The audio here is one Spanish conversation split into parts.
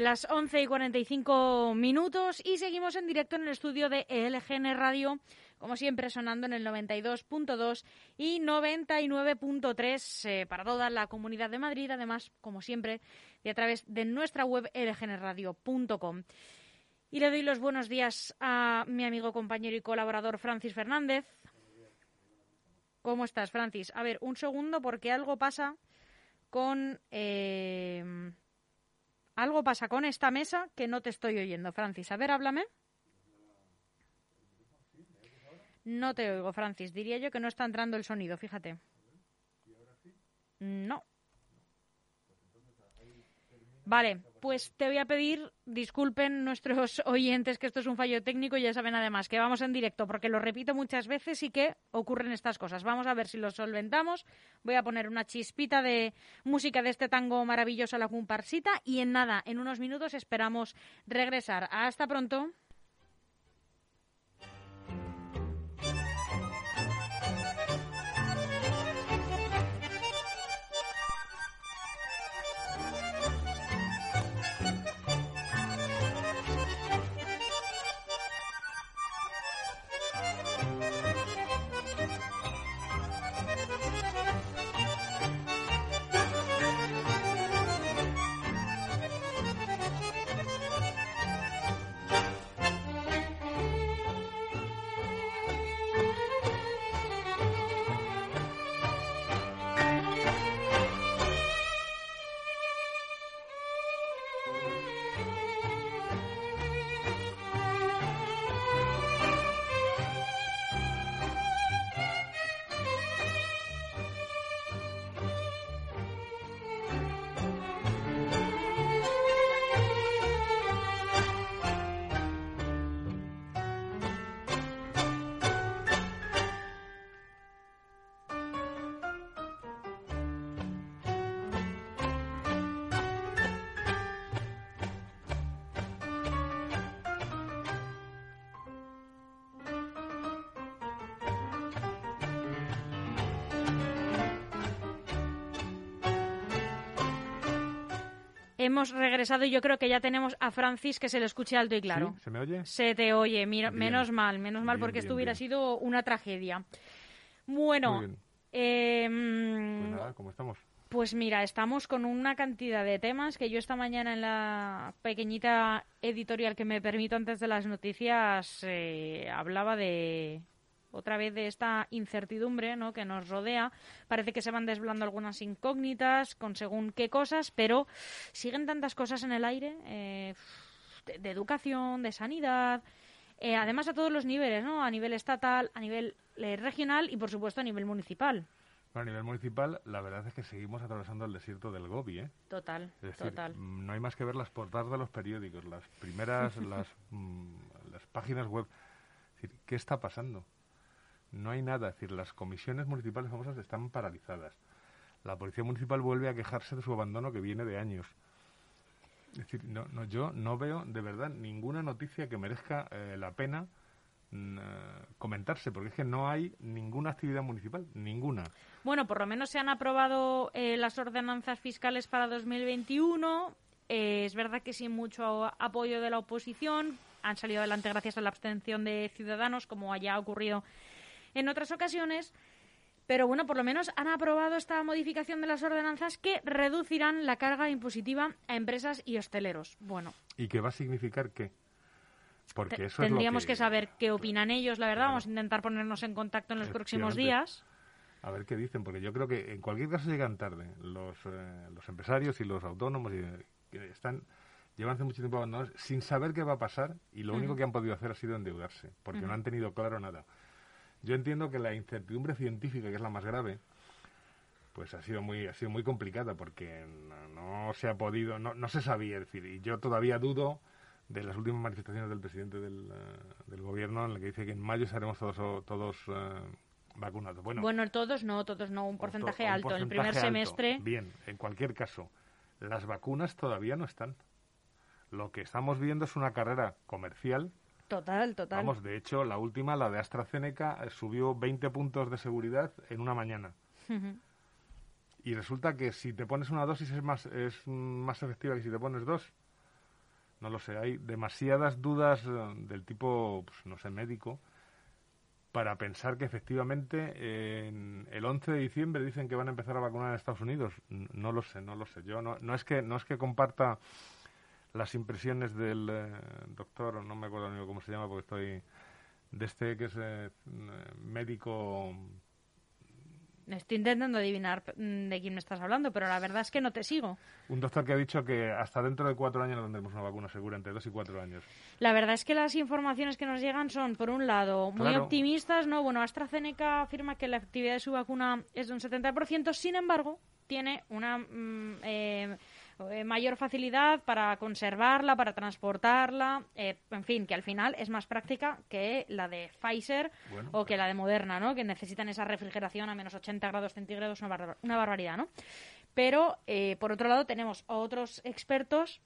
Las 11 y 45 minutos y seguimos en directo en el estudio de LGN Radio, como siempre sonando en el 92.2 y 99.3 eh, para toda la comunidad de Madrid, además, como siempre, y a través de nuestra web lgnradio.com. Y le doy los buenos días a mi amigo, compañero y colaborador Francis Fernández. ¿Cómo estás, Francis? A ver, un segundo porque algo pasa con... Eh, algo pasa con esta mesa que no te estoy oyendo, Francis. A ver, háblame. No te oigo, Francis. Diría yo que no está entrando el sonido, fíjate. No. Vale, pues te voy a pedir, disculpen nuestros oyentes que esto es un fallo técnico ya saben además que vamos en directo porque lo repito muchas veces y que ocurren estas cosas. Vamos a ver si lo solventamos. Voy a poner una chispita de música de este tango maravilloso a la comparsita y en nada, en unos minutos esperamos regresar. Hasta pronto. Hemos regresado y yo creo que ya tenemos a Francis que se le escuche alto y claro. ¿Se me oye? Se te oye, mira, menos mal, menos mal porque esto hubiera sido una tragedia. Bueno, eh, pues nada, ¿cómo estamos? Pues mira, estamos con una cantidad de temas que yo esta mañana en la pequeñita editorial que me permito antes de las noticias eh, hablaba de otra vez de esta incertidumbre ¿no? que nos rodea. Parece que se van desvelando algunas incógnitas con según qué cosas, pero siguen tantas cosas en el aire eh, de, educación, de sanidad, eh, además a todos los niveles, ¿no? a nivel estatal, a nivel eh, regional y por supuesto a nivel municipal. a nivel municipal, la verdad es que seguimos atravesando el desierto del Gobi, ¿eh? Total, total. Mm, no hay más que ver las portadas de los periódicos, las primeras, las, mm, las páginas web. ¿Qué está pasando? No hay nada, es decir, las comisiones municipales famosas están paralizadas. La policía municipal vuelve a quejarse de su abandono que viene de años. Es decir, no, no, yo no veo de verdad ninguna noticia que merezca eh, la pena mm, eh, comentarse, porque es que no hay ninguna actividad municipal, ninguna. Bueno, por lo menos se han aprobado eh, las ordenanzas fiscales para 2021. es verdad que sin mucho apoyo de la oposición. Han salido adelante gracias a la abstención de ciudadanos, como haya ocurrido en otras ocasiones. Pero bueno, por lo menos han aprobado esta modificación de las ordenanzas que reducirán la carga impositiva a empresas y hosteleros. Bueno. ¿Y qué va a significar qué? Porque eso tendríamos que... saber qué opinan ellos, la verdad. Vamos a intentar ponernos en contacto en los próximos días. A ver qué dicen, porque yo creo que en cualquier caso llegan tarde los, eh, los empresarios y los autónomos y, que están llevan hace mucho tiempo abandonados sin saber qué va a pasar y lo único que han podido hacer ha sido endeudarse, porque no han tenido claro nada. Yo entiendo que la incertidumbre científica, que es la más grave, pues ha sido muy ha sido muy complicada porque no, se ha podido, no, no se sabía, decir, y yo todavía dudo de las últimas manifestaciones del presidente del, eh, del gobierno en la que dice que en mayo seremos todos todos eh, vacunados. Bueno, bueno, todos no, todos no, un porcentaje alto. en el primer semestre. Bien, en cualquier caso, las vacunas todavía no están. Lo que estamos viendo es una carrera comercial Total, total. Vamos, de hecho, la última, la de AstraZeneca, eh, subió 20 puntos de seguridad en una mañana. Y resulta que si te pones una dosis es más, es más efectiva que si te pones dos. No lo sé. Hay demasiadas dudas eh, del tipo, pues, no sé, médico, para pensar que efectivamente en el 11 de diciembre dicen que van a empezar a vacunar en Estados Unidos. No lo sé, no lo sé. Yo no, no es que no es que comparta las impresiones del eh, doctor, no me acuerdo ni cómo se llama porque estoy de este que es eh, médico Estoy intentando adivinar de quién me estás hablando, pero la verdad es que no te sigo. Un doctor que ha dicho que hasta dentro de cuatro años no tendremos una vacuna segura, entre dos y cuatro años. La verdad es que las informaciones que nos llegan son, por un lado, muy optimistas, ¿no? Bueno, AstraZeneca afirma que la efectividad de su vacuna es de un 70%, sin embargo, tiene una mm, eh, eh, mayor facilidad para conservarla, para transportarla, eh, en fin, que al final es más práctica que la de Pfizer o que la de Moderna, ¿no? Que necesitan esa refrigeración a menos 80 grados centígrados, una, una barbaridad, ¿no? Pero, eh, por otro lado, tenemos a otros expertos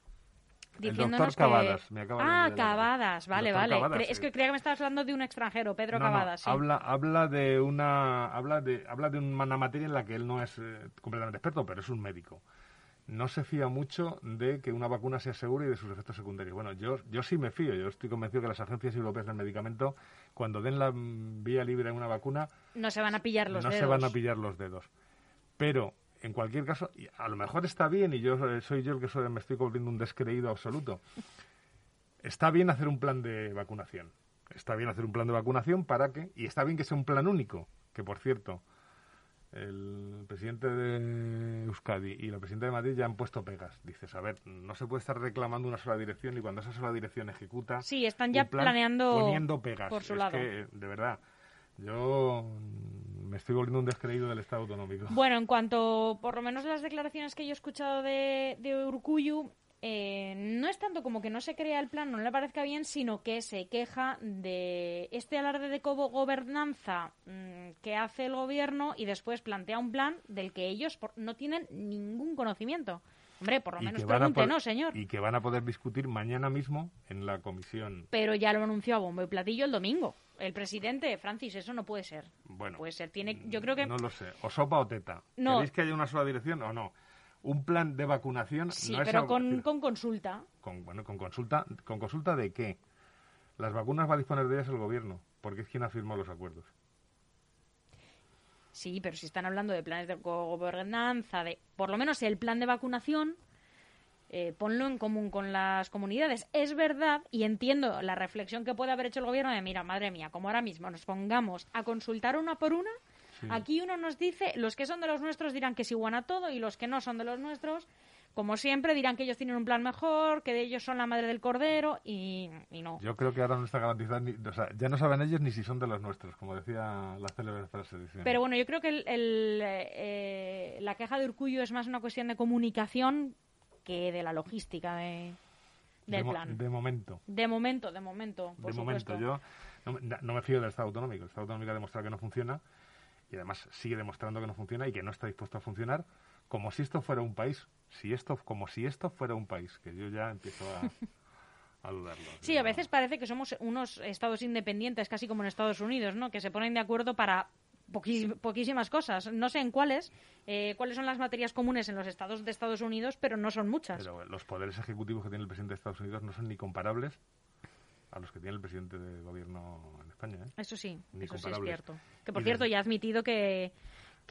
diciéndonos que... ah, Cavadas, vale, vale. Es que creía que me estabas hablando de un extranjero, Pedro Cavadas. Habla, habla de una, habla de, habla de una materia en la que él no es completamente experto, pero es un médico no se fía mucho de que una vacuna sea segura y de sus efectos secundarios. Bueno, yo, yo sí me fío. Yo estoy convencido que las agencias europeas del medicamento, cuando den la vía libre a una vacuna... No se van a pillar los dedos. No se van a pillar los dedos. Pero, en cualquier caso, a lo mejor está bien, y yo soy yo el que soy, me estoy volviendo un descreído absoluto. Está bien hacer un plan de vacunación. Está bien hacer un plan de vacunación para que... Y está bien que sea un plan único, que por cierto el presidente de Euskadi y la presidenta de Madrid ya han puesto pegas. Dices, a ver, no se puede estar reclamando una sola dirección y cuando esa sola dirección ejecuta. Sí, están ya planeando. Poniendo pegas. Por su es lado. Que, de verdad, yo me estoy volviendo un descreído del Estado autonómico. Bueno, en cuanto, por lo menos las declaraciones que yo he escuchado de, de Urcuyu, eh, no es tanto como que no se crea el plan, no le parezca bien, sino que se queja de este alarde de gobernanza mm, que hace el gobierno y después plantea un plan del que ellos no tienen ningún conocimiento. Hombre, por lo menos pregúntenos, señor. Y que van a poder discutir mañana mismo en la comisión. Pero ya lo anunció a bombo y platillo el domingo. El presidente, Francis, eso no puede ser. Bueno. Puede ser. Tiene, yo creo que... No lo sé. O sopa o teta. No. ¿Queréis que haya una sola dirección o no? Un plan de vacunación. Sí, pero con, consulta. Con, bueno, con consulta. ¿Con consulta de qué? Las vacunas va a disponer de ellas el gobierno, porque es quien ha firmado los acuerdos. Sí, pero si están hablando de planes de gobernanza, de por lo menos el plan de vacunación, eh, ponlo en común con las comunidades. Es verdad, y entiendo la reflexión que puede haber hecho el gobierno de, mira, madre mía, como ahora mismo nos pongamos a consultar una por una, Aquí uno nos dice, los que son de los nuestros dirán que sí igual a todo y los que no son de los nuestros, como siempre, dirán que ellos tienen un plan mejor, que ellos son la madre del cordero y, no. Yo creo que ahora no está garantizado, o sea, ya no saben ellos ni si son de los nuestros, como decía la célebre frase. Pero bueno, yo creo que el, eh, la queja de Urcullo es más una cuestión de comunicación que de la logística de, del plan. De momento. De momento, de momento. de momento, yo no, no, me fío del Estado autonómico. El Estado autonómico ha demostrado que no funciona y además sigue demostrando que no funciona y que no está dispuesto a funcionar como si esto fuera un país, si esto como si esto fuera un país, que yo ya empiezo a, a dudarlo. Sí, a veces parece que somos unos estados independientes, casi como en Estados Unidos, ¿no? Que se ponen de acuerdo para poquísimas cosas. No sé en cuáles, eh, cuáles son las materias comunes en los estados de Estados Unidos, pero no son muchas. Pero los poderes ejecutivos que tiene el presidente de Estados Unidos no son ni comparables a los que tiene el presidente de gobierno en España. ¿eh? Eso sí, eso sí es cierto. Que por cierto, ya ha admitido que,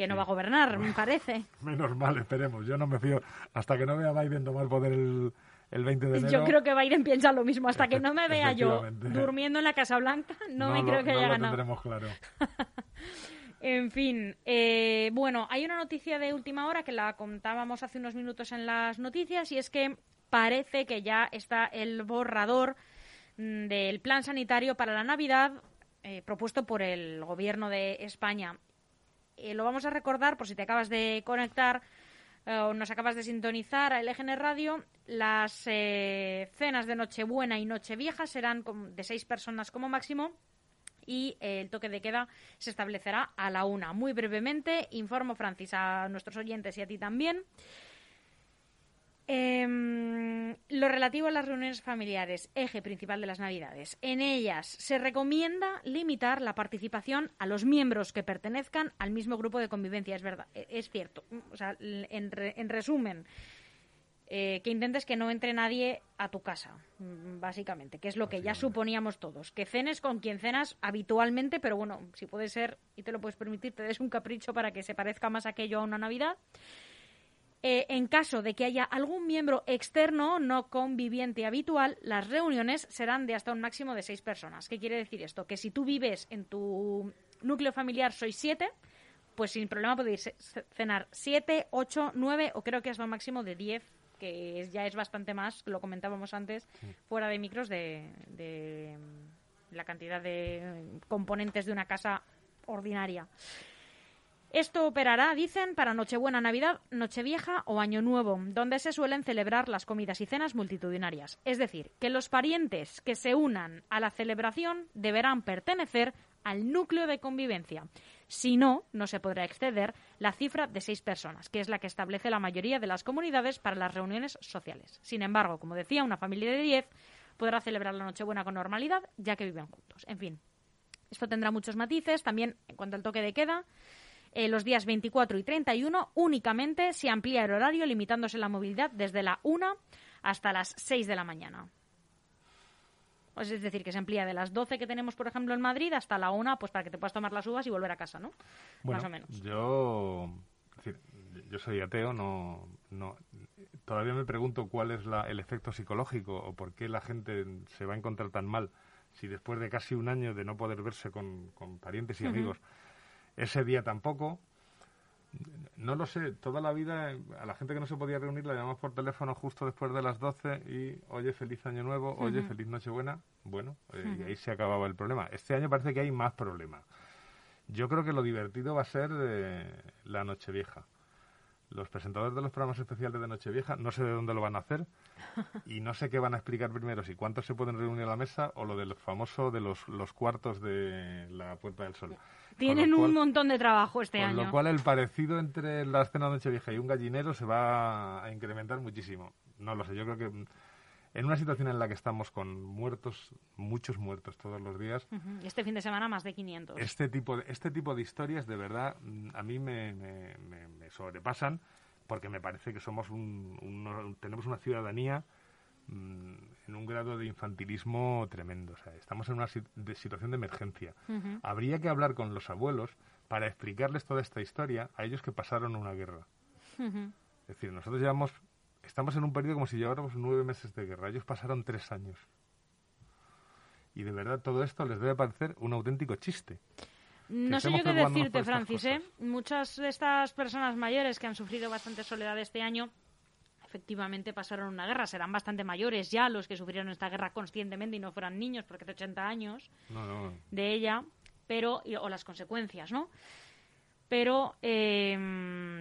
no va a gobernar, me parece. Menos mal, esperemos. Yo no me fío hasta que no vea a Biden tomar poder el, el 20 de enero. Yo creo que Biden piensa lo mismo. Hasta que no me vea yo durmiendo en la Casa Blanca, no, me creo que haya lo ganado. tendremos claro. en fin, eh, bueno, hay una noticia de última hora que la contábamos hace unos minutos en las noticias y es que parece que ya está el borrador del plan sanitario para la Navidad eh, propuesto por el Gobierno de España. Eh, lo vamos a recordar por si te acabas de conectar eh, o nos acabas de sintonizar a LGN Radio. Las cenas de Nochebuena y Nochevieja serán de seis personas como máximo y el toque de queda se establecerá a la una. Muy brevemente, informo, Francis, a nuestros oyentes y a ti también. Em, lo relativo a las reuniones familiares, eje principal de las Navidades. En ellas se recomienda limitar la participación a los miembros que pertenezcan al mismo grupo de convivencia. Es verdad, e, es cierto. O sea, en, resumen, eh, que intentes que no entre nadie a tu casa, mm, básicamente, que es lo que ya suponíamos todos. Que cenes con quien cenas habitualmente, pero bueno, si puede ser y te lo puedes permitir, te des un capricho para que se parezca más aquello a una Navidad. Eh, en caso de que haya algún miembro externo no conviviente habitual, las reuniones serán de hasta un máximo de seis personas. ¿Qué quiere decir esto? Que si tú vives en tu núcleo familiar, sois siete, pues sin problema podéis cenar siete, ocho, nueve o creo que es lo máximo de diez, que ya es bastante más, lo comentábamos antes, fuera de micros, de, de la cantidad de componentes de una casa ordinaria. Esto operará, dicen, para Nochebuena, Navidad, Nochevieja o Año Nuevo, donde se suelen celebrar las comidas y cenas multitudinarias. Es decir, que los parientes que se unan a la celebración deberán pertenecer al núcleo de convivencia. Si no, no se podrá exceder la cifra de seis personas, que es la que establece la mayoría de las comunidades para las reuniones sociales. Sin embargo, como decía, una familia de diez podrá celebrar la Nochebuena con normalidad, ya que viven juntos. En fin, esto tendrá muchos matices. También, en cuanto al toque de queda, eh, los días 24 y 31 únicamente se amplía el horario limitándose la movilidad desde la 1 hasta las 6 de la mañana. Pues es decir, que se amplía de las 12 que tenemos, por ejemplo, en Madrid hasta la 1, pues para que te puedas tomar las uvas y volver a casa, ¿no? Más o menos. Yo, yo soy ateo, no, no, todavía me pregunto cuál es la, el efecto psicológico o por qué la gente se va a encontrar tan mal si después de casi un año de no poder verse con, parientes y amigos ese día tampoco. No lo sé, toda la vida a la gente que no se podía reunir la llamamos por teléfono justo después de las 12 y, oye, feliz año nuevo, oye, feliz Nochebuena. Bueno, eh, y ahí se acababa el problema. Este año parece que hay más problemas. Yo creo que lo divertido va a ser eh, la Nochevieja. Los presentadores de los programas especiales de Nochevieja no sé de dónde lo van a hacer y no sé qué van a explicar primero, si cuántos se pueden reunir a la mesa o lo del famoso de los, los cuartos de la Puerta del Sol. Tienen un montón de trabajo este año. Con lo cual el parecido entre la escena de Nochevieja y un gallinero se va a incrementar muchísimo. No lo sé, yo creo que en una situación en la que estamos con muertos, muchos muertos todos los días. Este fin de semana más de 500. Este tipo de, este tipo de historias de verdad a mí me, sobrepasan porque me parece que somos un, tenemos una ciudadanía mm, en un grado de infantilismo tremendo. O sea, estamos en una situación de emergencia. Habría que hablar con los abuelos para explicarles toda esta historia a ellos que pasaron una guerra. Es decir, nosotros llevamos, estamos en un periodo como si lleváramos nueve meses de guerra. Ellos pasaron tres años. Y de verdad todo esto les debe parecer un auténtico chiste. No sé yo qué decirte, Francis. ¿eh? Muchas de estas personas mayores que han sufrido bastante soledad este año efectivamente pasaron una guerra. Serán bastante mayores ya los que sufrieron esta guerra conscientemente y no fueran niños, porque de 80 años de ella, pero o las consecuencias, ¿no? Pero eh,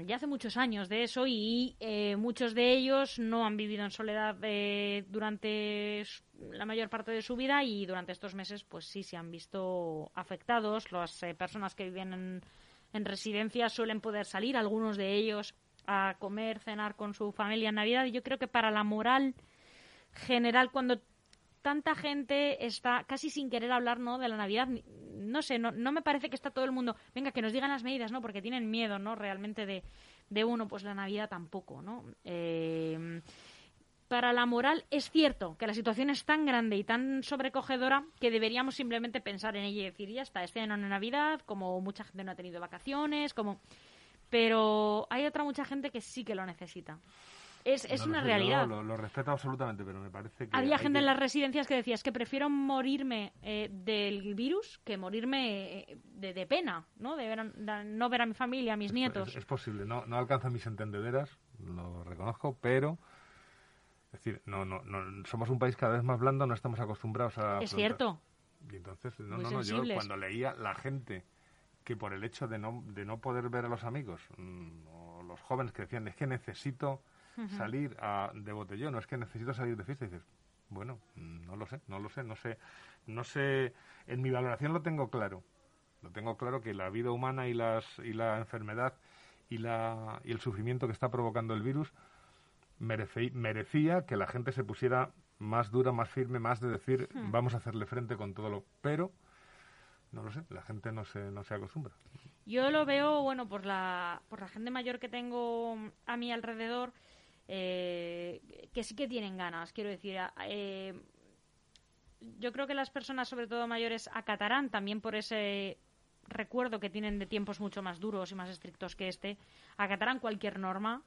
ya hace muchos años de eso y eh, muchos de ellos no han vivido en soledad eh, durante la mayor parte de su vida y durante estos meses pues sí se han visto afectados. Las personas que viven en, en residencias suelen poder salir, algunos de ellos a comer, cenar con su familia en Navidad. Y yo creo que para la moral general, cuando tanta gente está casi sin querer hablar ¿no? de la Navidad, no sé, no, no me parece que está todo el mundo, venga, que nos digan las medidas, ¿no? Porque tienen miedo, ¿no? Realmente de, de uno, pues la Navidad tampoco, ¿no? Eh, para la moral es cierto que la situación es tan grande y tan sobrecogedora que deberíamos simplemente pensar en ella y decir, ya está, este año no Navidad, como mucha gente no ha tenido vacaciones, como pero hay otra mucha gente que sí que lo necesita. Es, es una realidad. Lo, respeto absolutamente, pero me parece que... Había gente en las residencias que decía, es que prefiero morirme eh, del virus que morirme eh, de, pena, ¿no? De, no ver a mi familia, a mis nietos. Es, posible, no, no alcanza mis entendederas, lo reconozco, pero... Es decir, no, no, no, somos un país cada vez más blando, no estamos acostumbrados a... Es cierto. Y entonces, no, no, no, yo cuando leía la gente que por el hecho de no, de no poder ver a los amigos, mm, o los jóvenes que decían, es que necesito salir a, de botellón, o es que necesito salir de fiesta, y dices, bueno, mm, no lo sé, no lo sé, no sé, no sé, en mi valoración lo tengo claro, lo tengo claro que la vida humana y, las, y la enfermedad y, la, y el sufrimiento que está provocando el virus merecía que la gente se pusiera más dura, más firme, más de decir, vamos a hacerle frente con todo lo... Pero no lo sé, la gente no se, no se acostumbra. Yo lo veo, bueno, por la, por la gente mayor que tengo a mi alrededor, eh, que sí que tienen ganas. Quiero decir, eh, yo creo que las personas, sobre todo mayores, acatarán también por ese recuerdo que tienen de tiempos mucho más duros y más estrictos que este, acatarán cualquier norma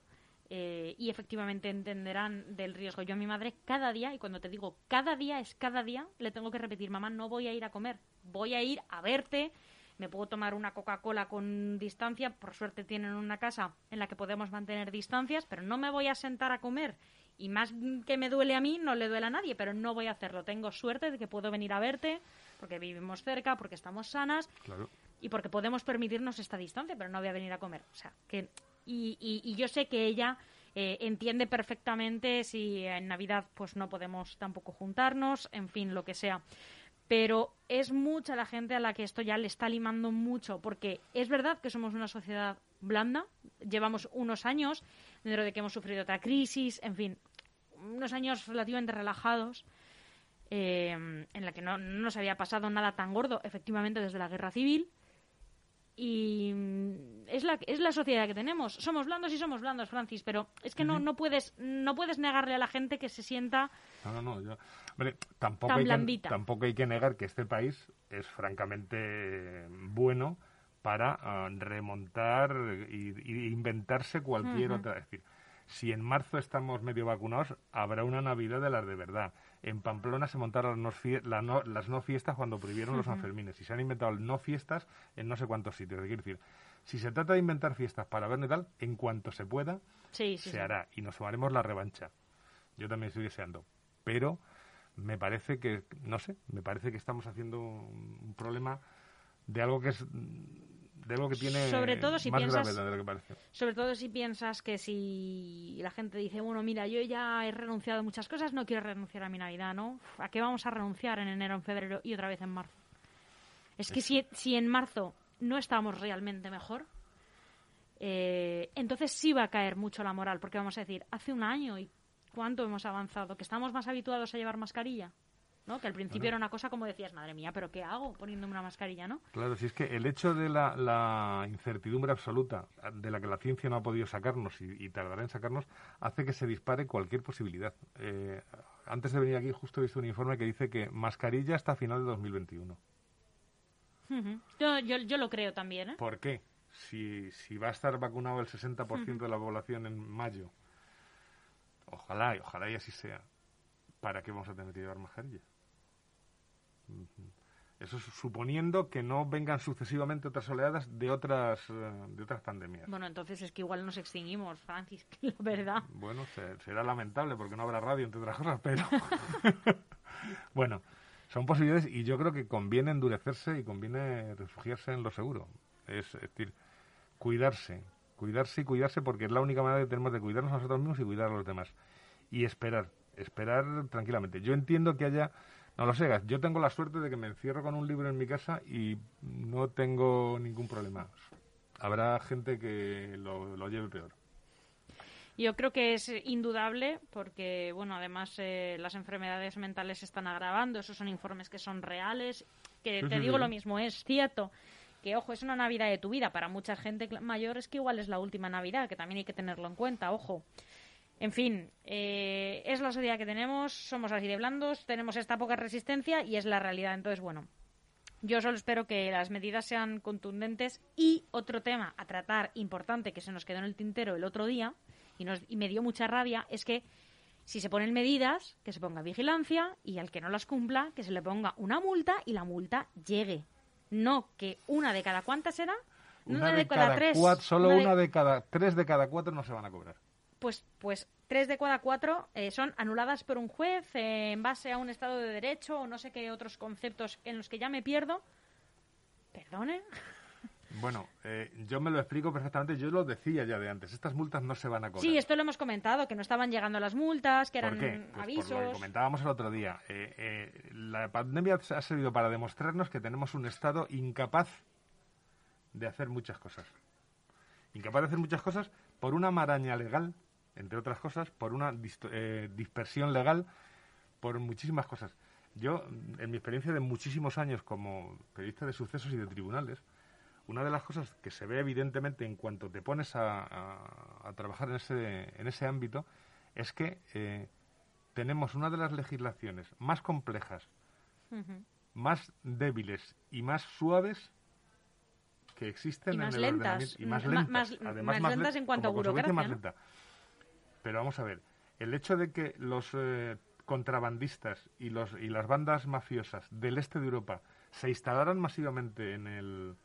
eh, y efectivamente entenderán del riesgo. Yo a mi madre cada día, y cuando te digo cada día es cada día, le tengo que repetir, mamá, no voy a ir a comer, voy a ir a verte, me puedo tomar una Coca-Cola con distancia, por suerte tienen una casa en la que podemos mantener distancias, pero no me voy a sentar a comer. Y más que me duele a mí, no le duele a nadie, pero no voy a hacerlo. Tengo suerte de que puedo venir a verte, porque vivimos cerca, porque estamos sanas y porque podemos permitirnos esta distancia, pero no voy a venir a comer. O sea, que y, y, yo sé que ella eh, entiende perfectamente si en Navidad pues no podemos tampoco juntarnos, en fin, lo que sea. Pero es mucha la gente a la que esto ya le está limando mucho, porque es verdad que somos una sociedad blanda, llevamos unos años dentro de que hemos sufrido otra crisis, en fin, unos años relativamente relajados, eh, en la que no, no nos había pasado nada tan gordo, efectivamente, desde la guerra civil, y es la, es la sociedad que tenemos. Somos blandos y somos blandos, Francis, pero es que no, no, puedes, no puedes negarle a la gente que se sienta no, no, no. tampoco, hay que, tampoco hay que negar que este país es francamente bueno para ah, remontar y, inventarse cualquier otra. Es decir, si en marzo estamos medio vacunados, habrá una Navidad de las de verdad. En Pamplona se montaron las no fiestas cuando prohibieron los Sanfermines y se han inventado no fiestas en no sé cuántos sitios. Es decir, si se trata de inventar fiestas para ver y tal, en cuanto se pueda, se hará y nos tomaremos la revancha. Yo también estoy deseando. Pero me parece que, no sé, me parece que estamos haciendo un problema de algo que es de algo que tiene sobre todo si piensas, de lo que parece. Sobre todo si piensas que si la gente dice, bueno, mira, yo ya he renunciado a muchas cosas, no quiero renunciar a mi Navidad, ¿no? ¿A qué vamos a renunciar en enero, en febrero y otra vez en marzo? Es que si, si en marzo no estamos realmente mejor, eh, entonces sí va a caer mucho la moral, porque vamos a decir, hace un año y cuánto hemos avanzado, que estamos más habituados a llevar mascarilla. ¿No? Que al principio era una cosa como decías, madre mía, pero ¿qué hago poniéndome una mascarilla, no? Claro, si es que el hecho de la, incertidumbre absoluta de la que la ciencia no ha podido sacarnos y, tardará en sacarnos, hace que se dispare cualquier posibilidad. Eh, antes de venir aquí justo he visto un informe que dice que mascarilla hasta final de 2021. yo, yo, lo creo también, ¿eh? ¿Por qué? Si, si va a estar vacunado el 60% de la población en mayo, ojalá, y ojalá y así sea, ¿para qué vamos a tener que llevar mascarilla? Eso suponiendo que no vengan sucesivamente otras oleadas de otras eh, de otras pandemias. Bueno, entonces es que igual nos extinguimos, Francis, la verdad. Bueno, será lamentable porque no habrá radio, entre otras cosas, pero... bueno, son posibilidades y yo creo que conviene endurecerse y conviene refugiarse en lo seguro. Es, decir, cuidarse, cuidarse y cuidarse porque es la única manera que tenemos de cuidarnos a nosotros mismos y cuidar a los demás. Y esperar, esperar tranquilamente. Yo entiendo que haya no lo sé, yo tengo la suerte de que me encierro con un libro en mi casa y no tengo ningún problema. Habrá gente que lo, lleve peor. Yo creo que es indudable porque, bueno, además eh, las enfermedades mentales se están agravando. Esos son informes que son reales. Que te digo lo mismo, es cierto que, ojo, es una Navidad de tu vida. Para mucha gente mayor es que igual es la última Navidad, que también hay que tenerlo en cuenta, ojo. En fin, eh, es la sociedad que tenemos, somos así de blandos, tenemos esta poca resistencia y es la realidad. Entonces, bueno, yo solo espero que las medidas sean contundentes. Y otro tema a tratar importante que se nos quedó en el tintero el otro día y, nos, y me dio mucha rabia es que si se ponen medidas, que se ponga vigilancia y al que no las cumpla, que se le ponga una multa y la multa llegue. No que una de cada cuántas será. Una, de, cada, tres. solo una de cada tres de cada cuatro no se van a cobrar pues, pues tres de cada cuatro eh, son anuladas por un juez eh, en base a un Estado de Derecho o no sé qué otros conceptos en los que ya me pierdo. ¿Perdone? Bueno, eh, yo me lo explico perfectamente. Yo lo decía ya de antes. Estas multas no se van a cobrar. Sí, esto lo hemos comentado, que no estaban llegando las multas, que eran pues avisos. Por lo que comentábamos el otro día. la pandemia ha servido para demostrarnos que tenemos un Estado incapaz de hacer muchas cosas. Incapaz de hacer muchas cosas por una maraña legal entre otras cosas, por una eh, dispersión legal, por muchísimas cosas. Yo, en mi experiencia de muchísimos años como periodista de sucesos y de tribunales, una de las cosas que se ve evidentemente en cuanto te pones a, a trabajar en ese, en ese ámbito es que eh, tenemos una de las legislaciones más complejas, más débiles y más suaves que existen y más en el lentas. Y más lentas. Más, Además, más lentas en cuanto a burocracia. Más lenta. Pero vamos a ver, el hecho de que los eh, contrabandistas y, los, y las bandas mafiosas del este de Europa se instalaran masivamente en, el,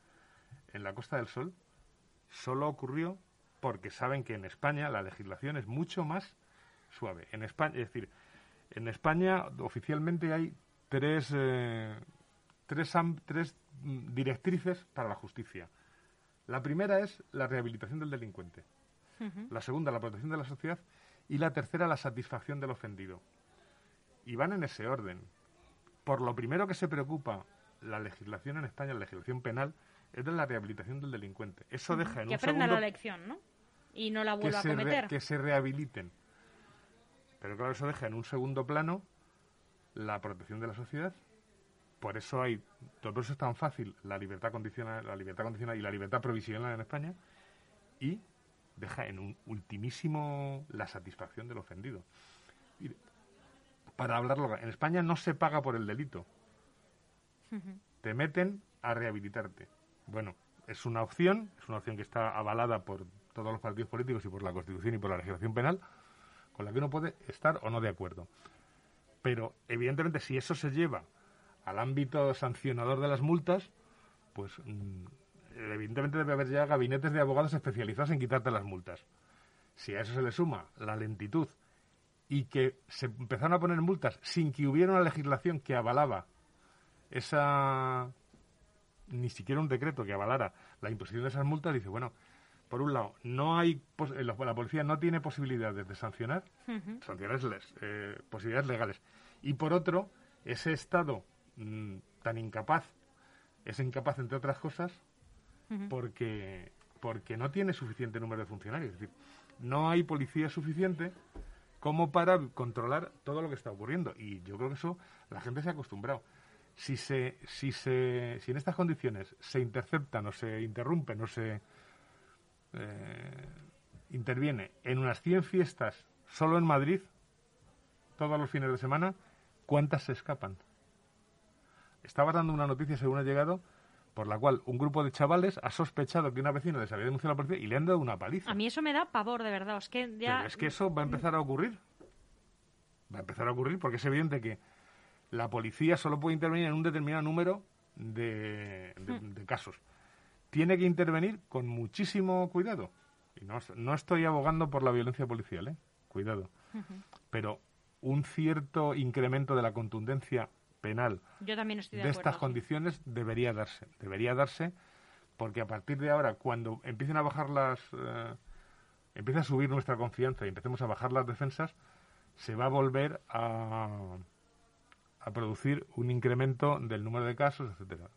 en la Costa del Sol, solo ocurrió porque saben que en España la legislación es mucho más suave. En España, es decir, en España oficialmente hay tres, eh, tres, tres directrices para la justicia. La primera es la rehabilitación del delincuente. La segunda, la protección de la sociedad. Y la tercera, la satisfacción del ofendido. Y van en ese orden. Por lo primero que se preocupa la legislación en España, la legislación penal, es de la rehabilitación del delincuente. Eso deja en que un segundo... la lección, ¿no? Y no la vuelva a cometer. que se rehabiliten. Pero claro, eso deja en un segundo plano la protección de la sociedad. Por eso hay, todo eso es tan fácil, la libertad condicional, la libertad condicional y la libertad provisional en España, y deja en un ultimísimo la satisfacción del ofendido. para hablarlo, en España no se paga por el delito. Te meten a rehabilitarte. Bueno, es una opción, es una opción que está avalada por todos los partidos políticos y por la Constitución y por la legislación penal, con la que uno puede estar o no de acuerdo. Pero, evidentemente, si eso se lleva al ámbito sancionador de las multas, pues mm, evidentemente debe haber ya gabinetes de abogados especializados en quitarte las multas. Si a eso se le suma la lentitud y que se empezaron a poner multas sin que hubiera una legislación que avalaba esa ni siquiera un decreto que avalara la imposición de esas multas, dice, bueno, por un lado, no hay eh, la policía no tiene posibilidades de sancionar, eh, posibilidades legales. Y por otro, ese Estado mm, tan incapaz, es incapaz, entre otras cosas, porque, porque no tiene suficiente número de funcionarios. Es decir, no hay policía suficiente como para controlar todo lo que está ocurriendo. Y yo creo que eso la gente se ha acostumbrado. Si, se, si, se, si en estas condiciones se interceptan o se interrumpen o se eh, interviene en unas 100 fiestas solo en Madrid, todos los fines de semana, ¿cuántas se escapan? Estaba dando una noticia, según ha llegado, por la cual un grupo de chavales ha sospechado que una vecina les había denunciado a la policía y le han dado una paliza. A mí eso me da pavor, de verdad. Es que, ya... es que eso va a empezar a ocurrir. Va a empezar a ocurrir porque es evidente que la policía solo puede intervenir en un determinado número de hmm. casos tiene que intervenir con muchísimo cuidado. Y no, no estoy abogando por la violencia policial, ¿eh? cuidado. Pero un cierto incremento de la contundencia penal Yo también estoy de, estas condiciones debería darse. Debería darse porque a partir de ahora, cuando empiecen a bajar las... Eh, empiece a subir nuestra confianza y empecemos a bajar las defensas, se va a volver a, a producir un incremento del número de casos, etcétera.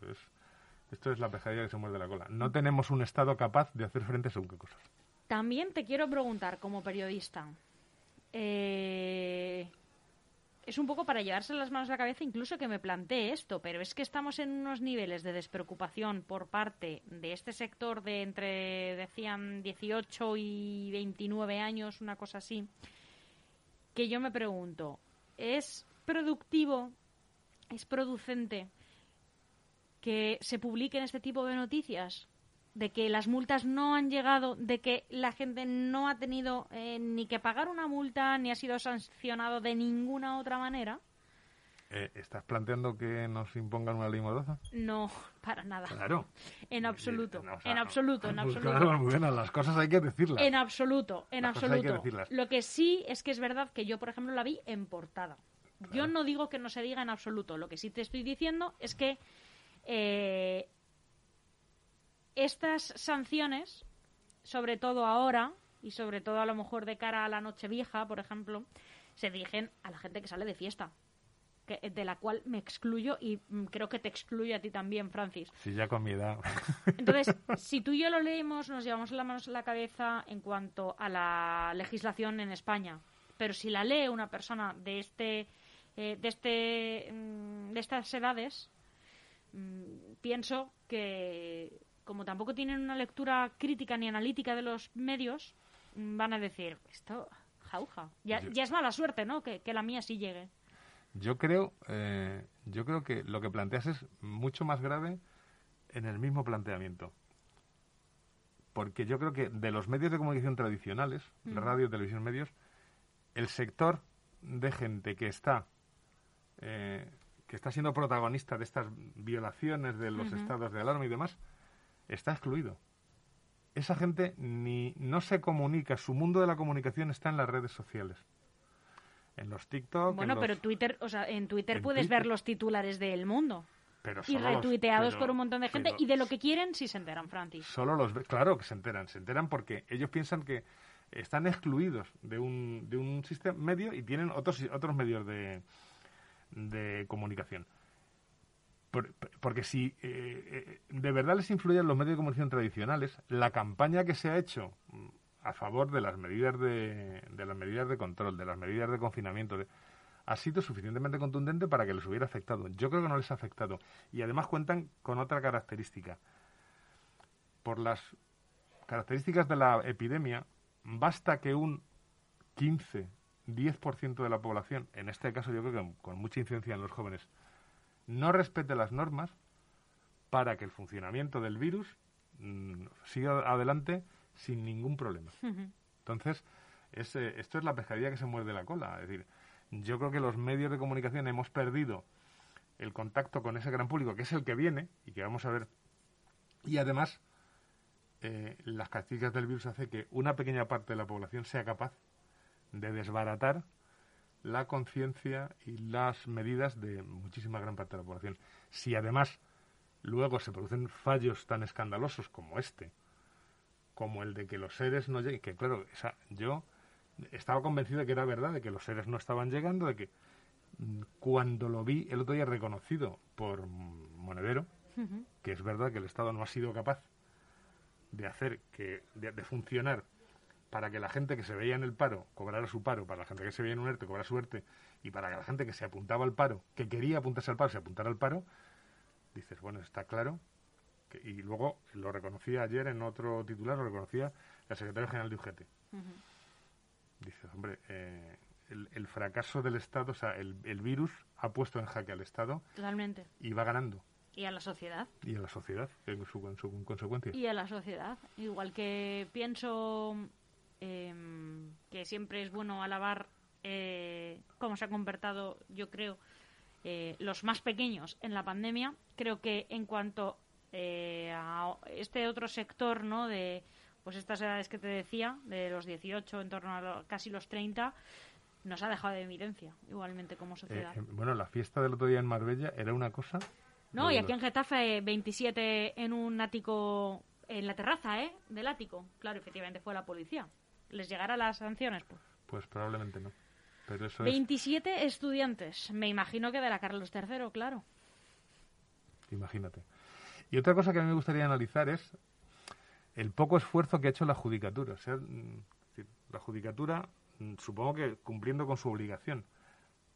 Esto es la pesadilla que se muerde la cola. No tenemos un Estado capaz de hacer frente a según qué cosas. También te quiero preguntar, como periodista, eh, es un poco para llevarse las manos a la cabeza incluso que me plantee esto, pero es que estamos en unos niveles de despreocupación por parte de este sector de entre, decían, 18 y 29 años, una cosa así, que yo me pregunto, ¿es productivo, es producente que se publiquen este tipo de noticias de que las multas no han llegado, de que la gente no ha tenido eh, ni que pagar una multa ni ha sido sancionado de ninguna otra manera. Eh, ¿Estás planteando que nos impongan una ley mordaza? No, para nada. Claro. En absoluto. en absoluto, en pues absoluto. Claro, muy bien, las cosas hay que decirlas. En absoluto, en absoluto. Lo que sí es que es verdad que yo, por ejemplo, la vi en portada. Yo no digo que no se diga en absoluto. Lo que sí te estoy diciendo es que eh, estas sanciones, sobre todo ahora, y sobre todo a lo mejor de cara a la noche vieja, por ejemplo, se dirigen a la gente que sale de fiesta. Que, de la cual me excluyo y mm, creo que te excluye a ti también, Francis. Sí, ya con mi edad. Entonces, si tú y yo lo leemos, nos llevamos las manos a la cabeza en cuanto a la legislación en España. Pero si la lee una persona de este, eh, de este, mm, de estas edades, Mm, pienso que como tampoco tienen una lectura crítica ni analítica de los medios, van a decir, esto, jauja. Ya, ya es mala suerte, ¿no? Que, que la mía sí llegue. Yo creo, eh, yo creo que lo que planteas es mucho más grave en el mismo planteamiento. Porque yo creo que de los medios de comunicación tradicionales, Mm. radio, televisión, medios, el sector de gente que está eh, que está siendo protagonista de estas violaciones de los estados de alarma y demás, está excluido. Esa gente ni no se comunica, su mundo de la comunicación está en las redes sociales. En los TikTok. Bueno, en pero Twitter, o sea, en Twitter En puedes Twitter. ver los titulares del mundo. pero Y los- retuiteados pero- por un montón de gente. pero Y de lo que quieren sí se enteran, Francis. Solo los claro que se enteran, se enteran porque ellos piensan que están excluidos de un, de un sistema medio y tienen otros otros medios de, de comunicación. Por- porque si eh, eh, de verdad les influyen los medios de comunicación tradicionales, la campaña que se ha hecho mm, a favor de las medidas de, de las medidas de control, de las medidas de confinamiento, ha sido suficientemente contundente para que les hubiera afectado. Yo creo que no les ha afectado. Y además cuentan con otra característica por las características de la epidemia, basta que un 15, 10% de la población, en este caso yo creo que con mucha incidencia en los jóvenes, no respete las normas para que el funcionamiento del virus mm, siga adelante sin ningún problema. Entonces, es, esto es la pescadilla que se muerde la cola. Es decir, yo creo que los medios de comunicación hemos perdido el contacto con ese gran público, que es el que viene y que vamos a ver. Y además, eh, las características del virus hace que una pequeña parte de la población sea capaz de desbaratar la conciencia y las medidas de muchísima gran parte de la población. Si además luego se producen fallos tan escandalosos como este, como el de que los seres no lleguen, que claro, esa, yo estaba convencido de que era verdad, de que los seres no estaban llegando, de que mm, cuando lo vi el otro día reconocido por Monedero, que es verdad que el Estado no ha sido capaz de hacer que, de, de funcionar para que la gente que se veía en el paro cobrara su paro, para la gente que se veía en un ERTE cobrara su ERTE, y para que la gente que se apuntaba al paro, que quería apuntarse al paro, se apuntara al paro, dices, bueno, está claro. que- y luego lo reconocía ayer en otro titular, lo reconocía la secretaria general de UGT. Ujú. Dices, hombre, eh, el, el fracaso del Estado, o sea, el, el virus ha puesto en jaque al Estado Totalmente. y va ganando. Y a la sociedad. Y a la sociedad, en su, en su consecuencia. Y a la sociedad. Igual que pienso em, que siempre es bueno alabar eh, cómo se ha comportado, yo creo, eh, los más pequeños en la pandemia. Creo que en cuanto eh, a este otro sector, ¿no? De pues estas edades que te decía, de los 18 en torno a lo- casi los 30, nos ha dejado de evidencia, igualmente como Eh, sociedad. eh, bueno, la fiesta del otro día en Marbella era una cosa. No, y aquí en. Getafe 27 en un ático, en la terraza, ¿eh? Del ático. Claro, efectivamente fue la policía. ¿Les llegará las sanciones? Pues. Pues probablemente no. Pero eso es. 27 estudiantes. Me imagino que de la Carlos III, claro. Imagínate. Y otra cosa que a mí me gustaría analizar es el poco esfuerzo que ha hecho la judicatura. O sea, mm, la judicatura, mm, supongo que cumpliendo con su obligación,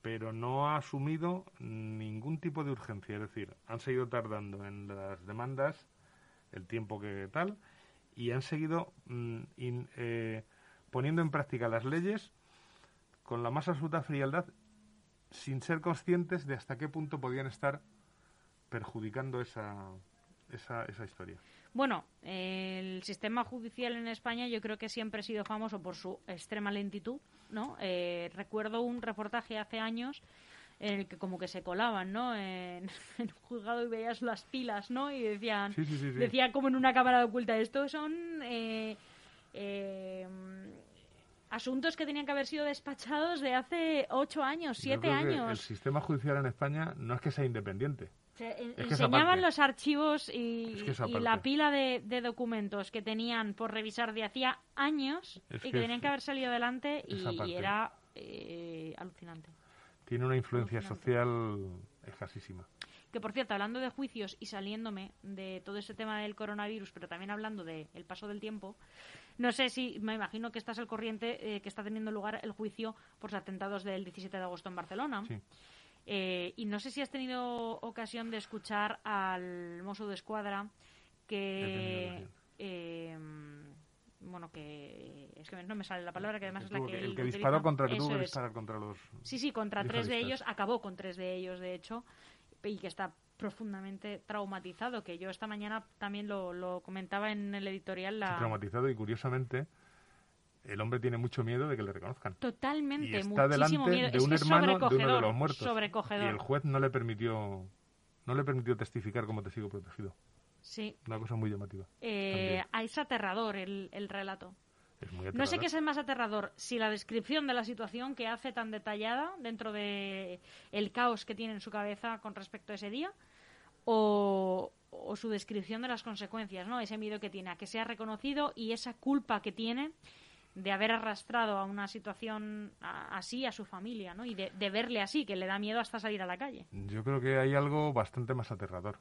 pero no ha asumido ningún tipo de urgencia. Es decir, han seguido tardando en las demandas el tiempo que tal y han seguido mm, in- eh, poniendo en práctica las leyes con la más absoluta frialdad sin ser conscientes de hasta qué punto podían estar perjudicando esa, esa, esa historia. Bueno, el sistema judicial en España yo creo que siempre ha sido famoso por su extrema lentitud, ¿no? Eh, recuerdo un reportaje hace años en el que como que se colaban, ¿no? En, en un juzgado y veías las filas, ¿no? Y decían, Sí, sí, sí, sí. decía como en una cámara oculta, estos son eh, eh, asuntos que tenían que haber sido despachados de hace ocho años, siete que El años. sistema judicial en España no es que sea independiente. Se- en- Es que esa enseñaban los archivos y, Es que esa y la pila de, de documentos que tenían por revisar de hacía años Es y que tenían que haber salido adelante y, era eh, alucinante. Tiene una influencia Alucinante. social escasísima. Que por cierto, hablando de juicios y saliéndome de todo ese tema del coronavirus, pero también hablando del paso del tiempo, no sé si, me imagino que estás al corriente eh, que está teniendo lugar el juicio por los atentados del 17 de agosto en Barcelona. Sí. Eh, y no sé si has tenido ocasión de escuchar al mozo de escuadra que eh, bueno, que es que no me sale la palabra, que además es la que El que disparó contra, que tuvo que disparar contra los... Sí, sí, contra tres de ellos, acabó con tres de ellos, de hecho, y que está profundamente traumatizado, que yo esta mañana también lo, comentaba en el editorial. La... traumatizado y curiosamente el hombre tiene mucho miedo de que le reconozcan. Totalmente, y está delante miedo. de un hermano de uno de los muertos. Sobrecogedor. Y el juez no le permitió no le permitió testificar como testigo protegido. Sí. Una cosa muy llamativa. Eh, es aterrador el, el relato. No sé qué es el más aterrador, si la descripción de la situación que hace tan detallada dentro de el caos que tiene en su cabeza con respecto a ese día, o, o su descripción de las consecuencias, ¿no? Ese miedo que tiene a que sea reconocido y esa culpa que tiene de haber arrastrado a una situación así a su familia, ¿no? Y de, verle así, que le da miedo hasta salir a la calle. Yo creo que hay algo bastante más aterrador.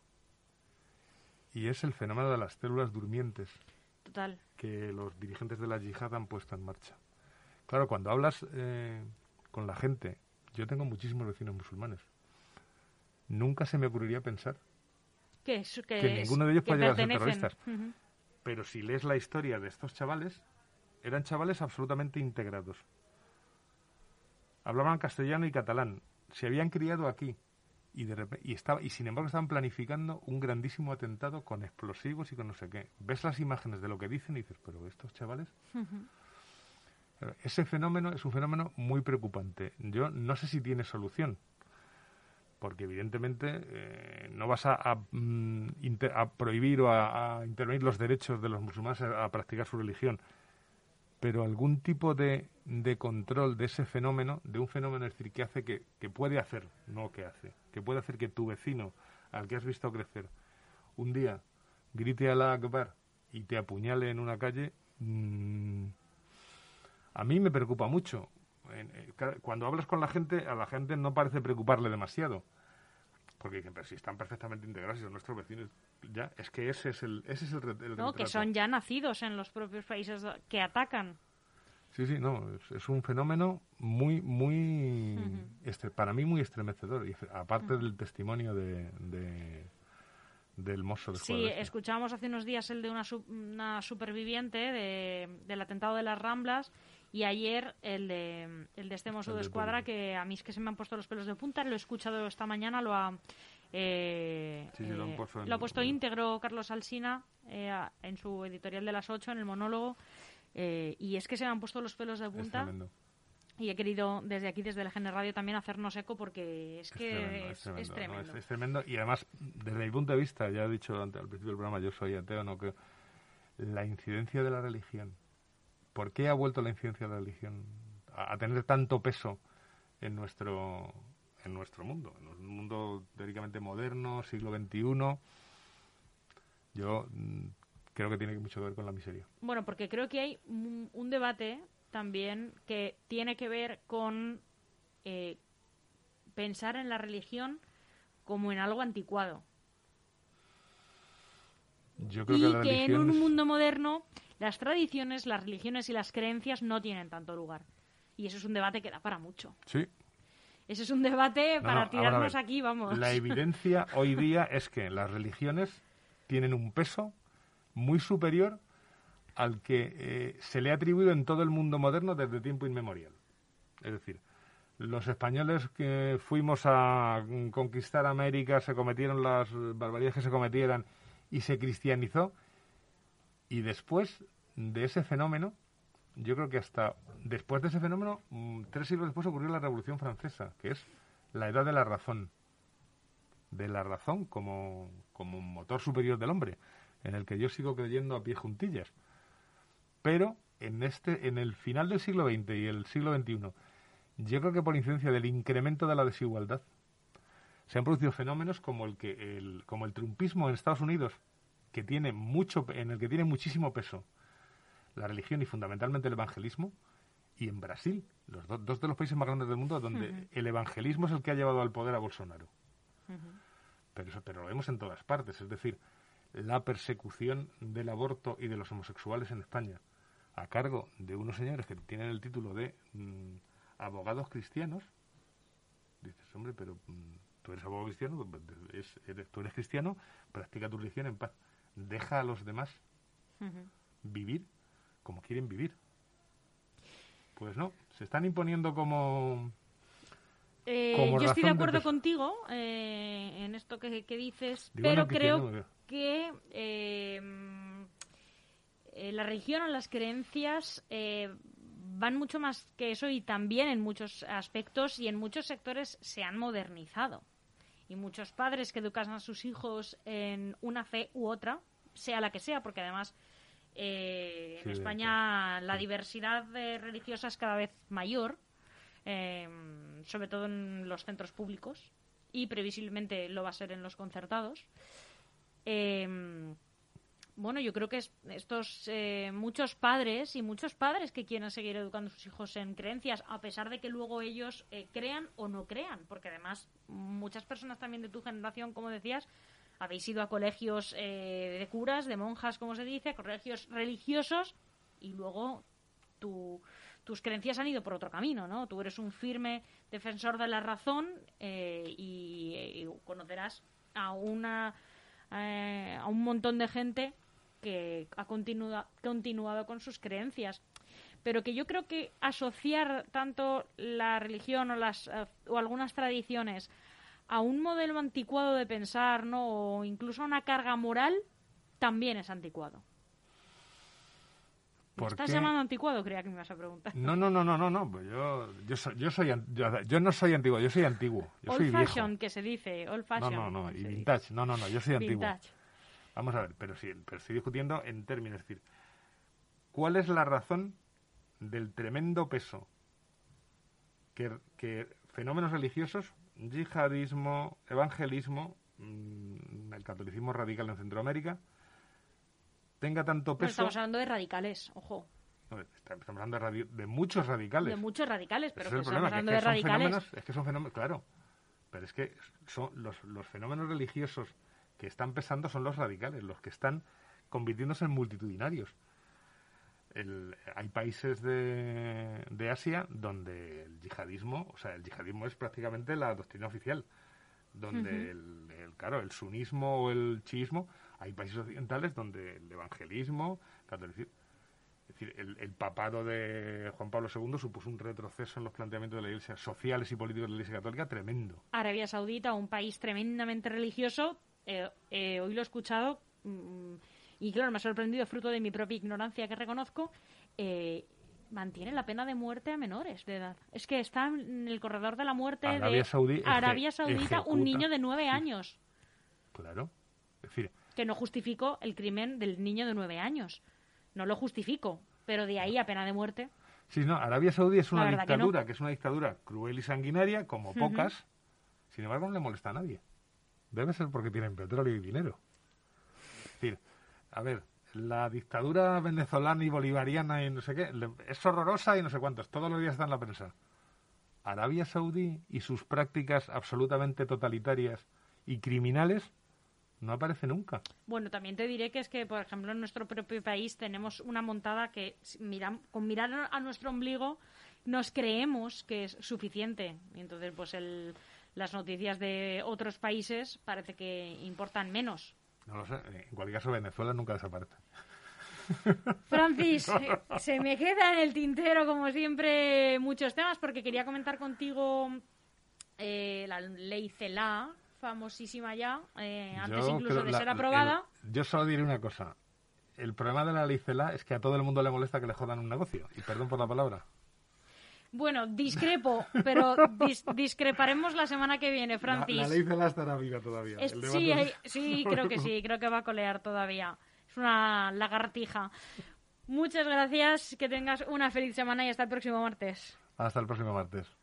Y es el fenómeno de las células durmientes. Total. Que los dirigentes de la yihad han puesto en marcha. Claro, cuando hablas eh, con la gente, yo tengo muchísimos vecinos musulmanes. Nunca se me ocurriría pensar que, ninguno de ellos puede llegar a ser terroristas. Pero si lees la historia de estos chavales, eran chavales absolutamente integrados. Hablaban castellano y catalán. Se habían criado aquí. Y, de y, estaba, y sin embargo estaban planificando un grandísimo atentado con explosivos y con no sé qué. Ves las imágenes de lo que dicen y dices, pero estos chavales... Ese fenómeno es un fenómeno muy preocupante. Yo no sé si tiene solución, porque evidentemente eh, no vas a, mm, a, prohibir o a, intervenir los derechos de los musulmanes a, practicar su religión pero algún tipo de, de, control de ese fenómeno, de un fenómeno, es decir, que hace que, que puede hacer, no que hace, que puede hacer que tu vecino, al que has visto crecer, un día grite a la Akbar y te apuñale en una calle, mm, a mí me preocupa mucho. Eh, cuando hablas con la gente, a la gente no parece preocuparle demasiado. Porque dicen, pero si están perfectamente integrados y son nuestros vecinos, ya, es que ese es el, ese es el, No, que son ya nacidos en los propios países que atacan. Sí, sí, no, es, un fenómeno muy, muy, este, para mí muy estremecedor, y aparte del testimonio de, del mozo de Sí, escuchábamos hace unos días el de una, una superviviente del atentado de las Ramblas y ayer el de, el de este mozo de escuadra que a mí es que se me han puesto los pelos de punta, lo he escuchado esta mañana, lo ha, eh, lo, eh, ha puesto íntegro Carlos Alsina eh, en su editorial de las 8, en el monólogo, y es que se me han puesto los pelos de punta. y he querido desde aquí, desde el GN Radio, también hacernos eco porque es, que es, tremendo. Es, tremendo. Y además, desde mi punto de vista, ya he dicho antes, al principio del programa, yo soy ateo, no que la incidencia de la religión ¿Por qué ha vuelto la incidencia de la religión a, tener tanto peso en nuestro, en nuestro mundo? En un mundo teóricamente moderno, siglo XXI. Yo mm, creo que tiene mucho que ver con la miseria. Bueno, porque creo que hay un, debate también que tiene que ver con eh, pensar en la religión como en algo anticuado. Yo creo y que, que en un mundo moderno las tradiciones, las religiones y las creencias no tienen tanto lugar. Y eso es un debate que da para mucho. Sí. Ese es un debate para tirarnos aquí, vamos. La evidencia hoy día es que las religiones tienen un peso muy superior al que eh, se le ha atribuido en todo el mundo moderno desde tiempo inmemorial. Es decir, los españoles que fuimos a conquistar América se cometieron las barbaridades que se cometieran y se cristianizó y después de ese fenómeno, yo creo que hasta después de ese fenómeno, mm, tres siglos después ocurrió la Revolución Francesa, que es la edad de la razón. De la razón como, como un motor superior del hombre, en el que yo sigo creyendo a pie juntillas. Pero en, este, en el final del siglo XX y el siglo XXI, yo creo que por incidencia del incremento de la desigualdad, se han producido fenómenos como el que el, como el trumpismo en Estados Unidos, que tiene mucho, en el que tiene muchísimo peso la religión y fundamentalmente el evangelismo, y en Brasil, los dos de los países más grandes del mundo, donde el evangelismo es el que ha llevado al poder a Bolsonaro. pero, eso, pero lo vemos en todas partes, es decir, la persecución del aborto y de los homosexuales en España, a cargo de unos señores que tienen el título de mm, abogados cristianos, dices, hombre, pero mm, tú eres abogado cristiano, eres, tú eres cristiano, practica tu religión en paz. Deja a los demás vivir como quieren vivir. Pues no, se están imponiendo como... Eh, yo estoy de acuerdo contigo eh, en esto que, dices, pero creo que eh, la religión o las creencias van mucho más que eso y también en muchos aspectos y en muchos sectores se han modernizado. Y muchos padres que educan a sus hijos en una fe u otra, sea la que sea, porque además eh, en España la diversidad religiosa es cada vez mayor, em, sobre todo en los centros públicos y previsiblemente lo va a ser en los concertados. Em, bueno, yo creo que estos eh, muchos padres y muchos padres que quieren seguir educando a sus hijos en creencias, a pesar de que luego ellos eh, crean o no crean, porque además muchas personas también de tu generación, como decías, habéis ido a colegios eh, de curas, de monjas, como se dice, colegios religiosos, y luego tus creencias han ido por otro camino, ¿no? Tú eres un firme defensor de la razón y, conocerás a una a un montón de gente que ha continuado con sus creencias. Pero que yo creo que asociar tanto la religión o, las, eh, o algunas tradiciones a un modelo anticuado de pensar, ¿no? O incluso a una carga moral, también es anticuado. ¿Me estás llamando anticuado? Creía que me ibas a preguntar. No, no, no, no, no, no. Pues yo, yo, soy, yo, soy, yo, no soy antiguo, yo soy antiguo. Yo old fashion, que se dice, old fashion. No, no, no, y vintage. No, no, no, yo soy antiguo. Vamos a ver, pero sí, pero estoy discutiendo en términos. Es decir, ¿cuál es la razón del tremendo peso que, fenómenos religiosos, yihadismo, evangelismo, mm, el catolicismo radical en Centroamérica, tenga tanto peso. estamos hablando de radicales, ojo. estamos hablando de, muchos radicales. De muchos radicales, pero que estamos hablando de radicales. Es que son fenómenos, claro. Pero es que son los, los fenómenos religiosos que están pesando son los radicales, los que están convirtiéndose en multitudinarios. hay países de, de, Asia donde el yihadismo, o sea, el yihadismo es prácticamente la doctrina oficial, donde el, claro, el sunismo o el chiismo, hay países occidentales donde el evangelismo, es decir, el, el, papado de Juan Pablo II supuso un retroceso en los planteamientos de la Iglesia sociales y políticos de la Iglesia Católica tremendo. Arabia Saudita, un país tremendamente religioso, eh, eh, hoy lo he escuchado mm, y claro, me ha sorprendido, fruto de mi propia ignorancia que reconozco, eh, mantiene la pena de muerte a menores de edad. Es que está en el corredor de la muerte Arabia de Arabia Saudita un niño de nueve años. Claro. Es decir, que no justifico el crimen del niño de nueve años. No lo justifico, pero de ahí a pena de muerte. Sí, no, Arabia Saudí es una dictadura, que, es una dictadura cruel y sanguinaria, como pocas. Sin embargo, no le molesta a nadie. Debe ser porque tienen petróleo y dinero. Es decir, a ver, la dictadura venezolana y bolivariana y no sé qué, es horrorosa y no sé cuántos, todos los días está en la prensa. Arabia Saudí y sus prácticas absolutamente totalitarias y criminales no aparece nunca. Bueno, también te diré que es que, por ejemplo, en nuestro propio país tenemos una montada que con mirar a nuestro ombligo nos creemos que es suficiente. Y entonces, pues el, las noticias de otros países parece que importan menos. No lo sé. En cualquier caso, Venezuela nunca desaparece. Francis, se me queda en el tintero, como siempre, muchos temas, porque quería comentar contigo eh, la ley CELA, famosísima ya, eh, antes incluso de ser aprobada. yo solo diré una cosa. El problema de la ley CELA es que a todo el mundo le molesta que le jodan un negocio. Y perdón por la palabra. Bueno, discrepo, pero discreparemos la semana que viene, Francis. La, ley CELA estará viva todavía. sí, sí, creo que sí, creo que va a colear todavía. Es una lagartija. Muchas gracias, que tengas una feliz semana y hasta el próximo martes. Hasta el próximo martes.